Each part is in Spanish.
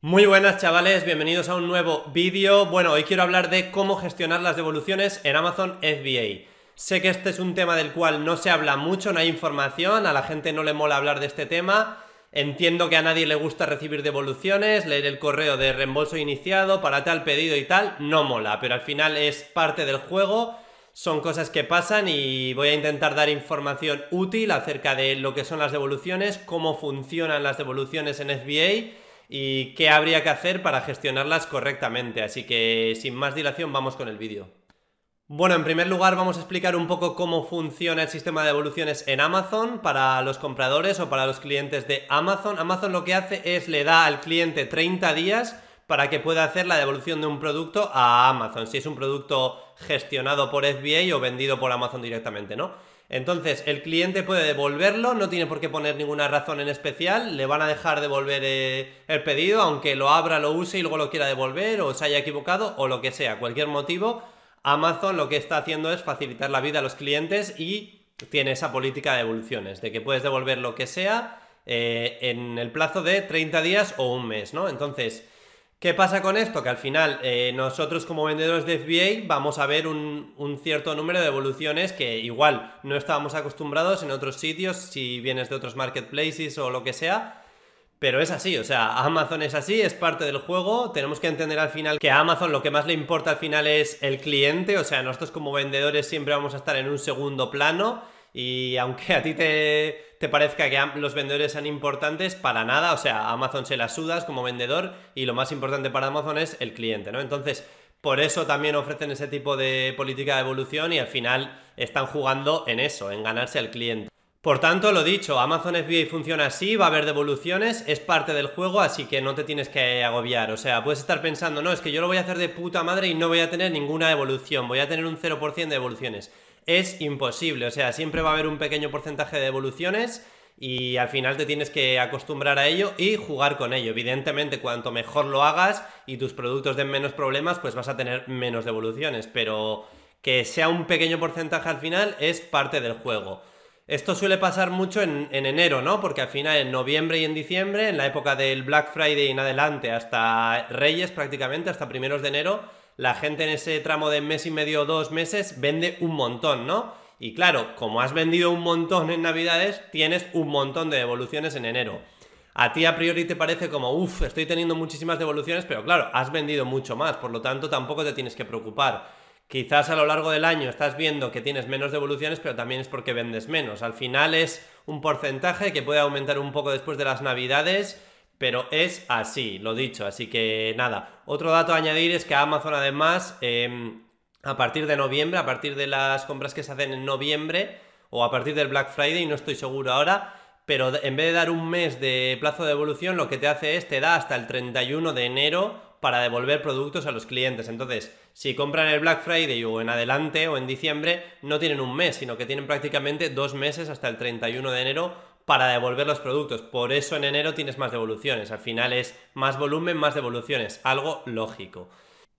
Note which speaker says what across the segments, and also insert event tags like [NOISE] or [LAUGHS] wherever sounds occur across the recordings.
Speaker 1: Muy buenas chavales, bienvenidos a un nuevo vídeo. Bueno, hoy quiero hablar de cómo gestionar las devoluciones en Amazon FBA. Sé que este es un tema del cual no se habla mucho, no hay información, a la gente no le mola hablar de este tema. Entiendo que a nadie le gusta recibir devoluciones, leer el correo de reembolso iniciado para tal pedido y tal, no mola, pero al final es parte del juego, son cosas que pasan y voy a intentar dar información útil acerca de lo que son las devoluciones, cómo funcionan las devoluciones en FBA y qué habría que hacer para gestionarlas correctamente. Así que sin más dilación vamos con el vídeo. Bueno, en primer lugar vamos a explicar un poco cómo funciona el sistema de devoluciones en Amazon para los compradores o para los clientes de Amazon. Amazon lo que hace es le da al cliente 30 días para que pueda hacer la devolución de un producto a Amazon, si es un producto gestionado por FBA o vendido por Amazon directamente, ¿no? Entonces, el cliente puede devolverlo, no tiene por qué poner ninguna razón en especial, le van a dejar devolver eh, el pedido, aunque lo abra, lo use y luego lo quiera devolver o se haya equivocado o lo que sea, cualquier motivo. Amazon lo que está haciendo es facilitar la vida a los clientes y tiene esa política de devoluciones, de que puedes devolver lo que sea eh, en el plazo de 30 días o un mes, ¿no? Entonces, ¿Qué pasa con esto? Que al final eh, nosotros como vendedores de FBA vamos a ver un, cierto número de devoluciones que igual no estábamos acostumbrados en otros sitios, si vienes de otros marketplaces o lo que sea, pero es así, o sea, Amazon es así, es parte del juego, tenemos que entender al final que a Amazon lo que más le importa al final es el cliente, o sea, nosotros como vendedores siempre vamos a estar en un segundo plano y aunque a ti te, te parezca que los vendedores sean importantes, para nada, o sea, Amazon se la sudas como vendedor y lo más importante para Amazon es el cliente, ¿no? Entonces, por eso también ofrecen ese tipo de política de evolución y al final están jugando en eso, en ganarse al cliente. Por tanto, lo dicho, Amazon FBA funciona así, va a haber devoluciones, es parte del juego, así que no te tienes que agobiar. O sea, puedes estar pensando, no, es que yo lo voy a hacer de puta madre y no voy a tener ninguna devolución, voy a tener un 0% de devoluciones es imposible. O sea, siempre va a haber un pequeño porcentaje de devoluciones y al final te tienes que acostumbrar a ello y jugar con ello. Evidentemente, cuanto mejor lo hagas y tus productos den menos problemas, pues vas a tener menos devoluciones, pero que sea un pequeño porcentaje al final es parte del juego. Esto suele pasar mucho en, en, enero, ¿no? Porque al final en noviembre y en diciembre, en la época del Black Friday en adelante, hasta Reyes prácticamente, hasta primeros de enero, la gente en ese tramo de mes y medio o dos meses vende un montón, ¿no? Y claro, como has vendido un montón en Navidades, tienes un montón de devoluciones en enero. A ti a priori te parece como, uff, estoy teniendo muchísimas devoluciones, pero claro, has vendido mucho más, por lo tanto tampoco te tienes que preocupar. Quizás a lo largo del año estás viendo que tienes menos devoluciones, pero también es porque vendes menos. Al final es un porcentaje que puede aumentar un poco después de las navidades pero es así, lo dicho. Así que nada. Otro dato a añadir es que Amazon además, em, a partir de noviembre, a partir de las compras que se hacen en noviembre, o a partir del Black Friday, no estoy seguro ahora, pero en vez de dar un mes de plazo de devolución, lo que te hace es te da hasta el 31 de enero para devolver productos a los clientes. Entonces, si compran el Black Friday o en adelante o en diciembre, no tienen un mes, sino que tienen prácticamente dos meses hasta el 31 de enero para devolver los productos. Por eso en enero tienes más devoluciones. Al final es más volumen, más devoluciones. Algo lógico.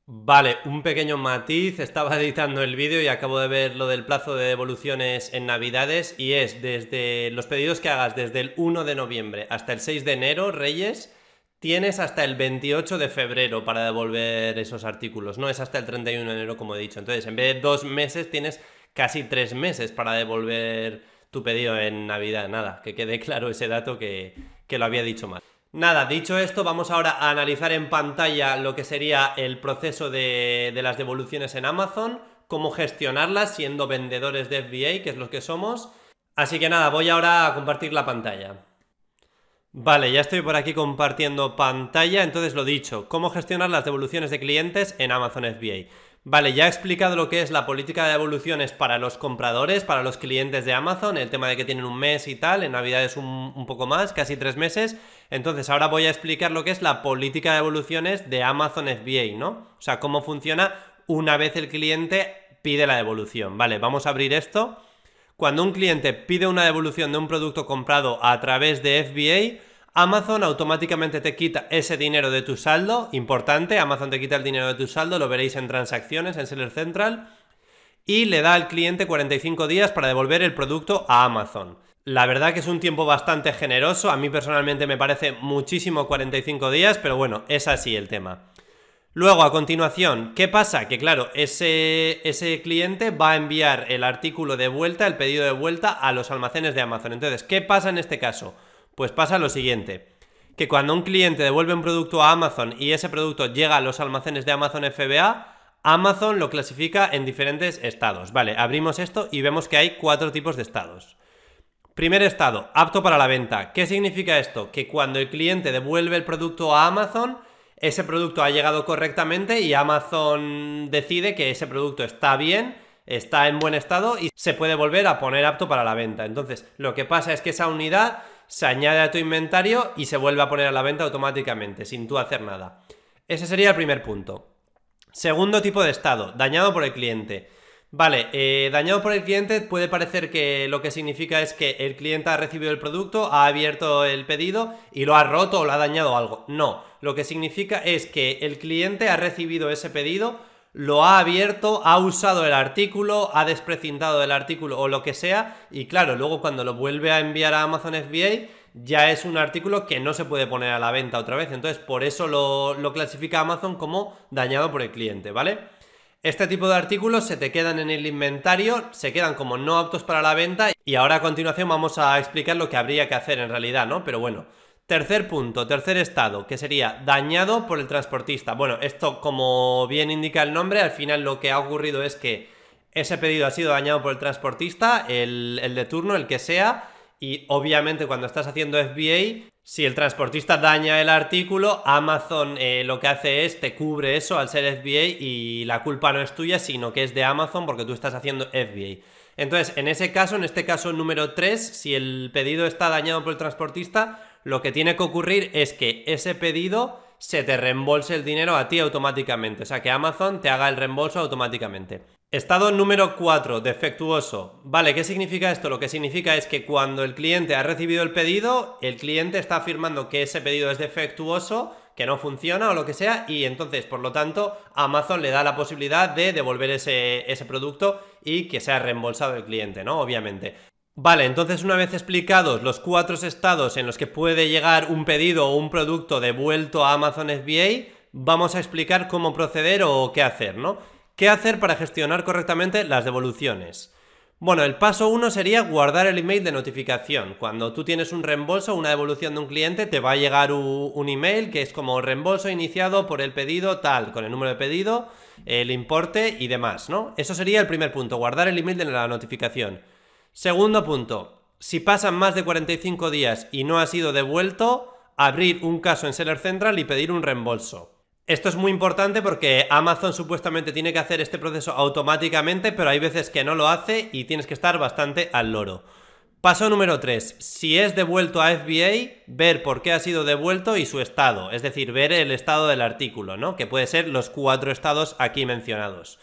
Speaker 1: Vale, un pequeño matiz. [LAUGHS] Estaba editando el vídeo y acabo de ver lo del plazo de devoluciones en Navidades. Y es desde los pedidos que hagas desde el 1 de noviembre hasta el 6 de enero, Reyes. Tienes hasta el 28 de febrero para devolver esos artículos, no es hasta el 31 de enero como he dicho. Entonces, en vez de dos meses, tienes casi tres meses para devolver tu pedido en Navidad. Nada, que quede claro ese dato que, lo había dicho mal. Nada, dicho esto, vamos ahora a analizar en pantalla lo que sería el proceso de, de las devoluciones en Amazon, cómo gestionarlas siendo vendedores de FBA, que es lo que somos. Así que nada, voy ahora a compartir la pantalla. Vale, ya estoy por aquí compartiendo pantalla, entonces lo dicho, cómo gestionar las devoluciones de clientes en Amazon FBA. Vale, ya he explicado lo que es la política de devoluciones para los compradores, para los clientes de Amazon, el tema de que tienen un mes y tal, en Navidad es un, poco más, casi tres meses. Entonces ahora voy a explicar lo que es la política de devoluciones de Amazon FBA, ¿no? O sea, cómo funciona una vez el cliente pide la devolución. Vale, vamos a abrir esto. Cuando un cliente pide una devolución de un producto comprado a través de FBA, Amazon automáticamente te quita ese dinero de tu saldo, importante, Amazon te quita el dinero de tu saldo, lo veréis en transacciones, en Seller Central, y le da al cliente 45 días para devolver el producto a Amazon. La verdad que es un tiempo bastante generoso, a mí personalmente me parece muchísimo 45 días, pero bueno, es así el tema. Luego, a continuación, ¿qué pasa? Que claro, ese, ese cliente va a enviar el artículo de vuelta, el pedido de vuelta a los almacenes de Amazon. Entonces, ¿qué pasa en este caso? Pues pasa lo siguiente, que cuando un cliente devuelve un producto a Amazon y ese producto llega a los almacenes de Amazon FBA, Amazon lo clasifica en diferentes estados. Vale, abrimos esto y vemos que hay cuatro tipos de estados. Primer estado, apto para la venta. ¿Qué significa esto? Que cuando el cliente devuelve el producto a Amazon, ese producto ha llegado correctamente y Amazon decide que ese producto está bien, está en buen estado y se puede volver a poner apto para la venta. Entonces, lo que pasa es que esa unidad se añade a tu inventario y se vuelve a poner a la venta automáticamente, sin tú hacer nada. Ese sería el primer punto. Segundo tipo de estado, dañado por el cliente. Vale, eh, dañado por el cliente puede parecer que lo que significa es que el cliente ha recibido el producto, ha abierto el pedido y lo ha roto o lo ha dañado algo. No, lo que significa es que el cliente ha recibido ese pedido, lo ha abierto, ha usado el artículo, ha desprecintado el artículo o lo que sea y claro, luego cuando lo vuelve a enviar a Amazon FBA ya es un artículo que no se puede poner a la venta otra vez. Entonces por eso lo, lo clasifica Amazon como dañado por el cliente, ¿vale? Este tipo de artículos se te quedan en el inventario, se quedan como no aptos para la venta y ahora a continuación vamos a explicar lo que habría que hacer en realidad, ¿no? Pero bueno, tercer punto, tercer estado, que sería dañado por el transportista. Bueno, esto como bien indica el nombre, al final lo que ha ocurrido es que ese pedido ha sido dañado por el transportista, el, el de turno, el que sea, y obviamente cuando estás haciendo FBA si el transportista daña el artículo, Amazon eh, lo que hace es te cubre eso al ser FBA y la culpa no es tuya, sino que es de Amazon porque tú estás haciendo FBA. Entonces, en ese caso, en este caso número 3, si el pedido está dañado por el transportista, lo que tiene que ocurrir es que ese pedido se te reembolse el dinero a ti automáticamente. O sea, que Amazon te haga el reembolso automáticamente. Estado número 4, defectuoso. Vale, ¿qué significa esto? Lo que significa es que cuando el cliente ha recibido el pedido, el cliente está afirmando que ese pedido es defectuoso, que no funciona o lo que sea, y entonces, por lo tanto, Amazon le da la posibilidad de devolver ese, ese producto y que sea reembolsado el cliente, ¿no? Obviamente. Vale, entonces una vez explicados los cuatro estados en los que puede llegar un pedido o un producto devuelto a Amazon FBA, vamos a explicar cómo proceder o qué hacer, ¿no? ¿Qué hacer para gestionar correctamente las devoluciones? Bueno, el paso uno sería guardar el email de notificación. Cuando tú tienes un reembolso, una devolución de un cliente, te va a llegar un email que es como reembolso iniciado por el pedido tal, con el número de pedido, el importe y demás, ¿no? Eso sería el primer punto, guardar el email de la notificación. Segundo punto, si pasan más de 45 días y no ha sido devuelto, abrir un caso en Seller Central y pedir un reembolso. Esto es muy importante porque Amazon supuestamente tiene que hacer este proceso automáticamente, pero hay veces que no lo hace y tienes que estar bastante al loro. Paso número 3. Si es devuelto a FBA, ver por qué ha sido devuelto y su estado. Es decir, ver el estado del artículo, ¿no? Que puede ser los cuatro estados aquí mencionados.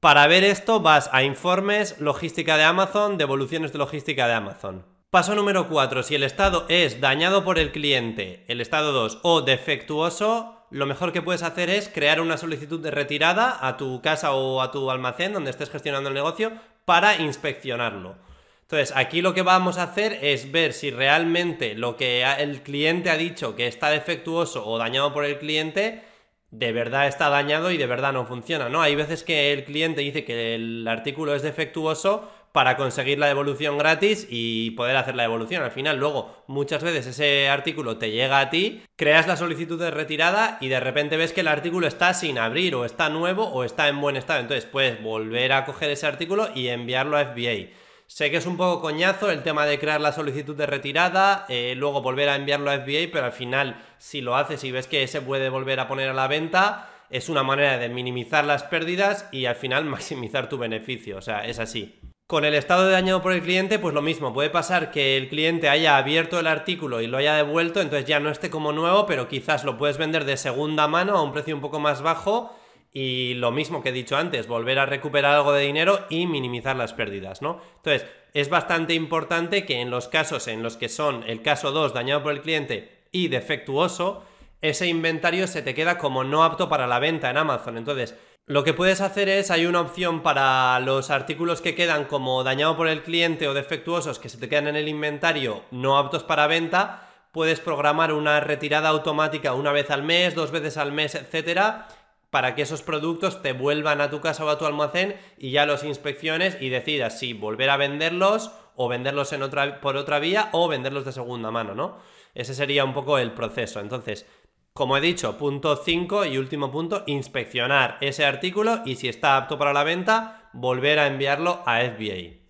Speaker 1: Para ver esto vas a informes, logística de Amazon, devoluciones de logística de Amazon. Paso número 4. Si el estado es dañado por el cliente, el estado 2 o defectuoso, lo mejor que puedes hacer es crear una solicitud de retirada a tu casa o a tu almacén donde estés gestionando el negocio para inspeccionarlo. Entonces, aquí lo que vamos a hacer es ver si realmente lo que el cliente ha dicho que está defectuoso o dañado por el cliente, de verdad está dañado y de verdad no funciona, ¿no? Hay veces que el cliente dice que el artículo es defectuoso, para conseguir la devolución gratis y poder hacer la devolución. Al final, luego, muchas veces ese artículo te llega a ti, creas la solicitud de retirada y de repente ves que el artículo está sin abrir o está nuevo o está en buen estado. Entonces puedes volver a coger ese artículo y enviarlo a FBA. Sé que es un poco coñazo el tema de crear la solicitud de retirada, eh, luego volver a enviarlo a FBA, pero al final, si lo haces y ves que se puede volver a poner a la venta, es una manera de minimizar las pérdidas y al final [LAUGHS] maximizar tu beneficio. O sea, es así. Con el estado de dañado por el cliente, pues lo mismo. Puede pasar que el cliente haya abierto el artículo y lo haya devuelto, entonces ya no esté como nuevo, pero quizás lo puedes vender de segunda mano a un precio un poco más bajo y lo mismo que he dicho antes, volver a recuperar algo de dinero y minimizar las pérdidas, ¿no? Entonces, es bastante importante que en los casos en los que son el caso 2 dañado por el cliente y defectuoso, ese inventario se te queda como no apto para la venta en Amazon. Entonces, Lo que puedes hacer es, hay una opción para los artículos que quedan como dañado por el cliente o defectuosos que se te quedan en el inventario no aptos para venta, puedes programar una retirada automática una vez al mes, dos veces al mes, etcétera, para que esos productos te vuelvan a tu casa o a tu almacén y ya los inspecciones y decidas si volver a venderlos o venderlos en otra, por otra vía o venderlos de segunda mano, ¿no? Ese sería un poco el proceso. Entonces, como he dicho, punto 5 y último punto, inspeccionar ese artículo y si está apto para la venta, volver a enviarlo a FBA.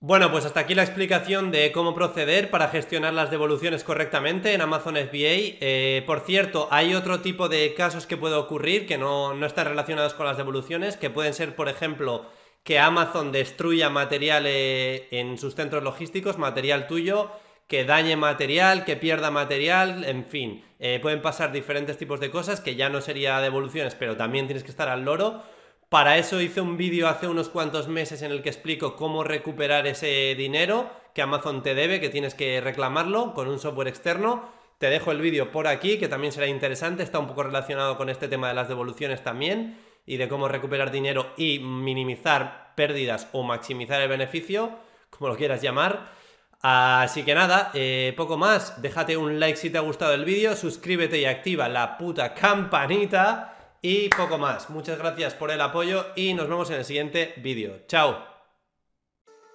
Speaker 1: Bueno, pues hasta aquí la explicación de cómo proceder para gestionar las devoluciones correctamente en Amazon FBA. Eh, por cierto, hay otro tipo de casos que puede ocurrir que no, no están relacionados con las devoluciones, que pueden ser, por ejemplo, que Amazon destruya material eh, en sus centros logísticos, material tuyo, que dañe material, que pierda material, en fin, eh, pueden pasar diferentes tipos de cosas que ya no sería devoluciones, pero también tienes que estar al loro. Para eso hice un vídeo hace unos cuantos meses en el que explico cómo recuperar ese dinero que Amazon te debe, que tienes que reclamarlo con un software externo. Te dejo el vídeo por aquí, que también será interesante, está un poco relacionado con este tema de las devoluciones también y de cómo recuperar dinero y minimizar pérdidas o maximizar el beneficio, como lo quieras llamar. Así que nada, eh, poco más. Déjate un like si te ha gustado el vídeo, suscríbete y activa la puta campanita y poco más. Muchas gracias por el apoyo y nos vemos en el siguiente vídeo. Chao.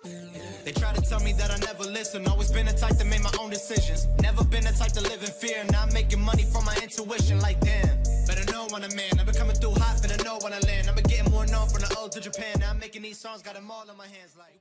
Speaker 1: To to.